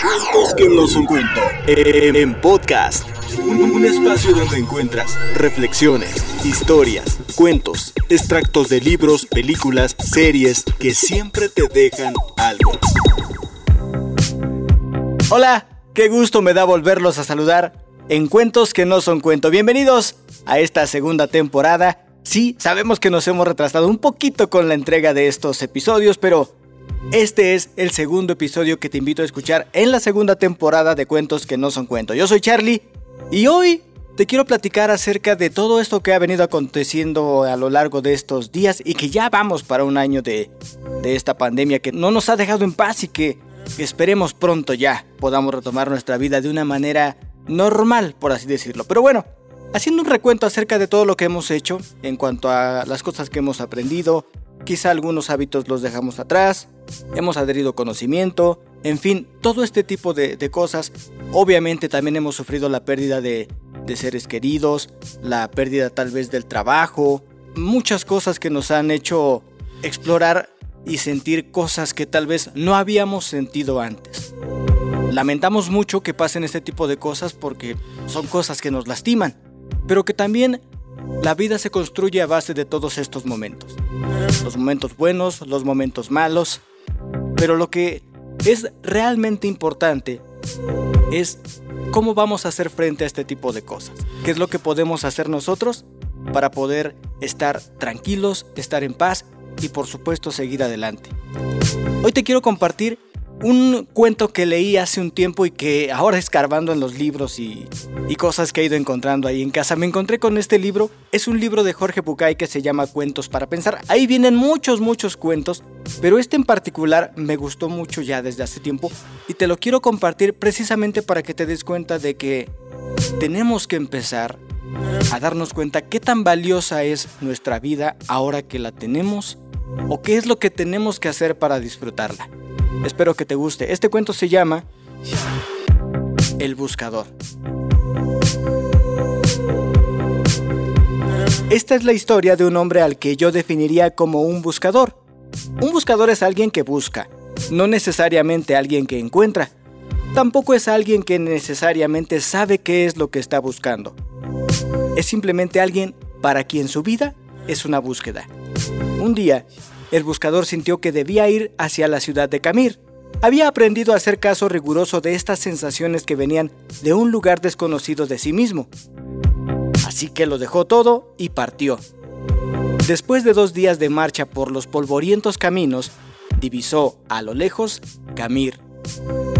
Cuentos que no son cuento. En podcast. Un, espacio donde encuentras reflexiones, historias, cuentos, extractos de libros, películas, series que siempre te dejan algo. Hola, qué gusto me da volverlos a saludar en Cuentos que no son cuento. Bienvenidos a esta segunda temporada. Sí, sabemos que nos hemos retrasado un poquito con la entrega de estos episodios, pero este es el segundo episodio que te invito a escuchar en la segunda temporada de Cuentos que no son cuento. Yo soy Charlie y hoy te quiero platicar acerca de todo esto que ha venido aconteciendo a lo largo de estos días y que ya vamos para un año de, esta pandemia que no nos ha dejado en paz y que esperemos pronto ya podamos retomar nuestra vida de una manera normal, por así decirlo. Pero bueno, haciendo un recuento acerca de todo lo que hemos hecho en cuanto a las cosas que hemos aprendido, quizá algunos hábitos los dejamos atrás, hemos adherido conocimiento, en fin, todo este tipo de, cosas. Obviamente también hemos sufrido la pérdida de, de seres queridos, la pérdida tal vez del trabajo, muchas cosas que nos han hecho explorar y sentir cosas que tal vez no habíamos sentido antes. Lamentamos mucho que pasen este tipo de cosas porque son cosas que nos lastiman, pero que también la vida se construye a base de todos estos momentos. Los momentos buenos, los momentos malos. Pero lo que es realmente importante es cómo vamos a hacer frente a este tipo de cosas. ¿Qué es lo que podemos hacer nosotros para poder estar tranquilos, estar en paz y por supuesto seguir adelante? Hoy te quiero compartir un cuento que leí hace un tiempo y que ahora escarbando en los libros y, cosas que he ido encontrando ahí en casa, me encontré con este libro. Es un libro de Jorge Bucay que se llama Cuentos para Pensar. Ahí vienen muchos, muchos cuentos, pero este en particular me gustó mucho ya desde hace tiempo y te lo quiero compartir precisamente para que te des cuenta de que tenemos que empezar a darnos cuenta qué tan valiosa es nuestra vida ahora que la tenemos o qué es lo que tenemos que hacer para disfrutarla. Espero que te guste. Este cuento se llama El Buscador. Esta es la historia de un hombre al que yo definiría como un buscador. Un buscador es alguien que busca, no necesariamente alguien que encuentra. Tampoco es alguien que necesariamente sabe qué es lo que está buscando. Es simplemente alguien para quien su vida es una búsqueda. Un día, el buscador sintió que debía ir hacia la ciudad de Camir. Había aprendido a hacer caso riguroso de estas sensaciones que venían de un lugar desconocido de sí mismo. Así que lo dejó todo y partió. Después de dos días de marcha por los polvorientos caminos, divisó a lo lejos Camir.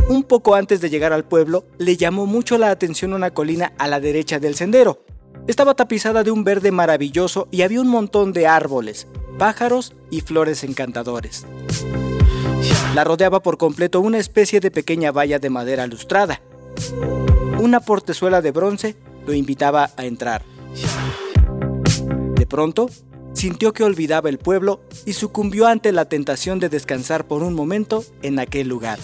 Un poco antes de llegar al pueblo, le llamó mucho la atención una colina a la derecha del sendero. Estaba tapizada de un verde maravilloso y había un montón de árboles, pájaros y flores encantadores. La rodeaba por completo una especie de pequeña valla de madera lustrada. Una portezuela de bronce lo invitaba a entrar. De pronto, sintió que olvidaba el pueblo y sucumbió ante la tentación de descansar por un momento en aquel lugar.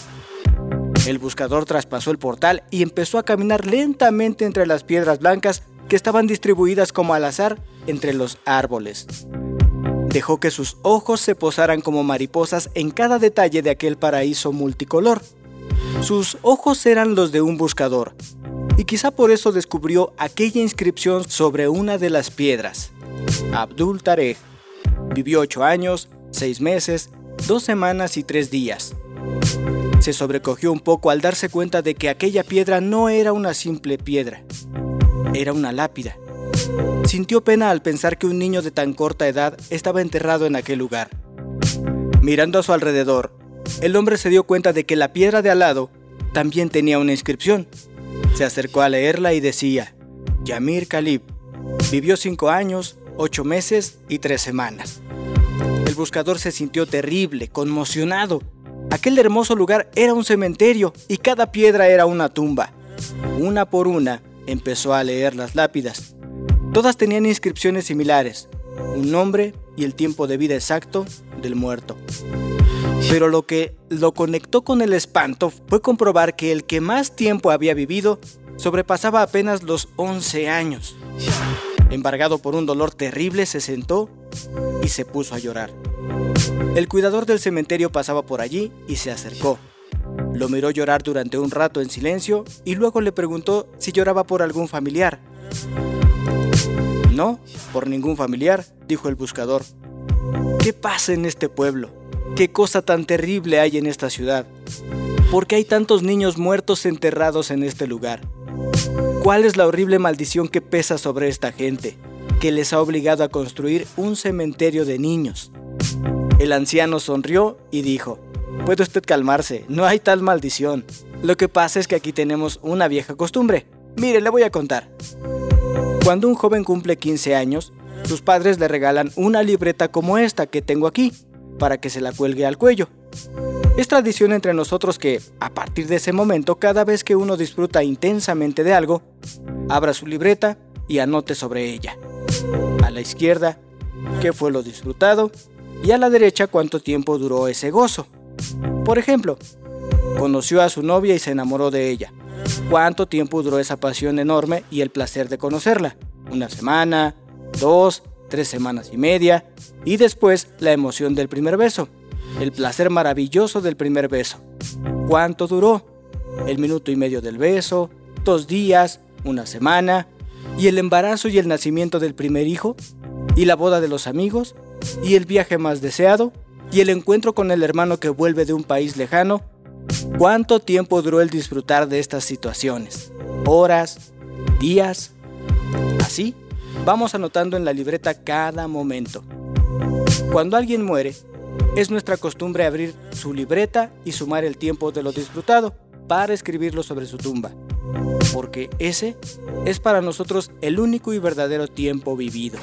El buscador traspasó el portal y empezó a caminar lentamente entre las piedras blancas que estaban distribuidas como al azar entre los árboles. Dejó que sus ojos se posaran como mariposas en cada detalle de aquel paraíso multicolor. Sus ojos eran los de un buscador, y quizá por eso descubrió aquella inscripción sobre una de las piedras. Abdul Tarek vivió ocho años, seis meses, dos semanas y tres días. Se sobrecogió un poco al darse cuenta de que aquella piedra no era una simple piedra, era una lápida. Sintió pena al pensar que un niño de tan corta edad estaba enterrado en aquel lugar. Mirando a su alrededor, el hombre se dio cuenta de que la piedra de al lado también tenía una inscripción. Se acercó a leerla y decía, Yamir Khalib, vivió cinco años, ocho meses y tres semanas. El buscador se sintió terrible, conmocionado. Aquel hermoso lugar era un cementerio y cada piedra era una tumba. Una por una empezó a leer las lápidas. Todas tenían inscripciones similares, un nombre y el tiempo de vida exacto del muerto. Pero lo que lo conectó con el espanto fue comprobar que el que más tiempo había vivido sobrepasaba apenas los 11 años. Embargado por un dolor terrible, se sentó y se puso a llorar. El cuidador del cementerio pasaba por allí y se acercó. Lo miró llorar durante un rato en silencio y luego le preguntó si lloraba por algún familiar. No, por ningún familiar, dijo el buscador. ¿Qué pasa en este pueblo? ¿Qué cosa tan terrible hay en esta ciudad? ¿Por qué hay tantos niños muertos enterrados en este lugar? ¿Cuál es la horrible maldición que pesa sobre esta gente, que les ha obligado a construir un cementerio de niños? El anciano sonrió y dijo, Puede usted calmarse, no hay tal maldición. Lo que pasa es que aquí tenemos una vieja costumbre. Mire, le voy a contar. Cuando un joven cumple 15 años, sus padres le regalan una libreta como esta que tengo aquí, para que se la cuelgue al cuello. Es tradición entre nosotros que, a partir de ese momento, cada vez que uno disfruta intensamente de algo, abra su libreta y anote sobre ella. A la izquierda, qué fue lo disfrutado, y a la derecha cuánto tiempo duró ese gozo. Por ejemplo, conoció a su novia y se enamoró de ella. ¿Cuánto tiempo duró esa pasión enorme y el placer de conocerla? ¿Una semana? ¿Dos? ¿Tres semanas y media? Y después la emoción del primer beso. El placer maravilloso del primer beso. ¿Cuánto duró? ¿El minuto y medio del beso? ¿Dos días? ¿Una semana? ¿Y el embarazo y el nacimiento del primer hijo? ¿Y la boda de los amigos? ¿Y el viaje más deseado? y el encuentro con el hermano que vuelve de un país lejano, ¿cuánto tiempo duró el disfrutar de estas situaciones? ¿Horas? ¿Días? Así, vamos anotando en la libreta cada momento. Cuando alguien muere, es nuestra costumbre abrir su libreta y sumar el tiempo de lo disfrutado para escribirlo sobre su tumba, porque ese es para nosotros el único y verdadero tiempo vivido.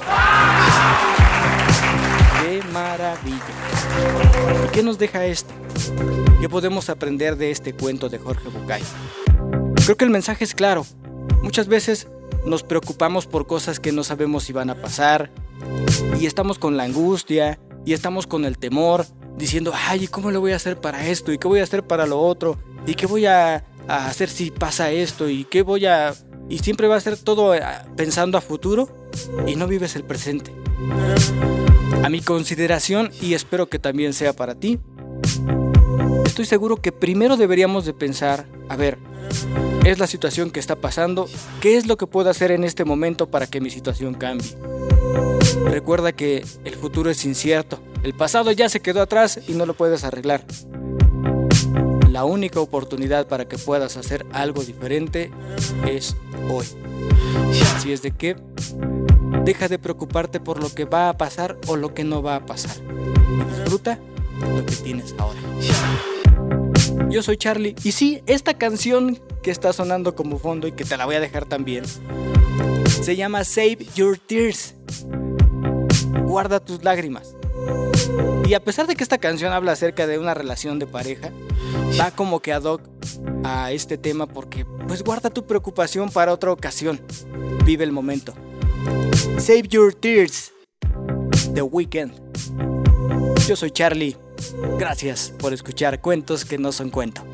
¡Qué maravilla! ¿Y qué nos deja esto? ¿Qué podemos aprender de este cuento de Jorge Bucay? Creo que el mensaje es claro. Muchas veces nos preocupamos por cosas que no sabemos si van a pasar y estamos con la angustia y estamos con el temor diciendo, ay, ¿cómo le voy a hacer para esto? ¿Y qué voy a hacer para lo otro? ¿Y qué voy a, a hacer si pasa esto? ¿Y qué voy a...? Y siempre va a ser todo eh, pensando a futuro y no vives el presente. A mi consideración, y espero que también sea para ti, estoy seguro que primero deberíamos de pensar, a ver, es la situación que está pasando, ¿qué es lo que puedo hacer en este momento para que mi situación cambie? Recuerda que el futuro es incierto, el pasado ya se quedó atrás y no lo puedes arreglar. La única oportunidad para que puedas hacer algo diferente es hoy. Así es de que Deja de preocuparte por lo que va a pasar o lo que no va a pasar. disfruta lo que tienes ahora. Yo soy Charlie y sí, esta canción que está sonando como fondo y que te la voy a dejar también se llama Save Your Tears. Guarda tus lágrimas. Y a pesar de que esta canción habla acerca de una relación de pareja, va como que ad hoc a este tema porque pues guarda tu preocupación para otra ocasión. Vive el momento. Save Your Tears, The Weekend. Yo soy Charlie. Gracias por escuchar cuentos que no son cuento.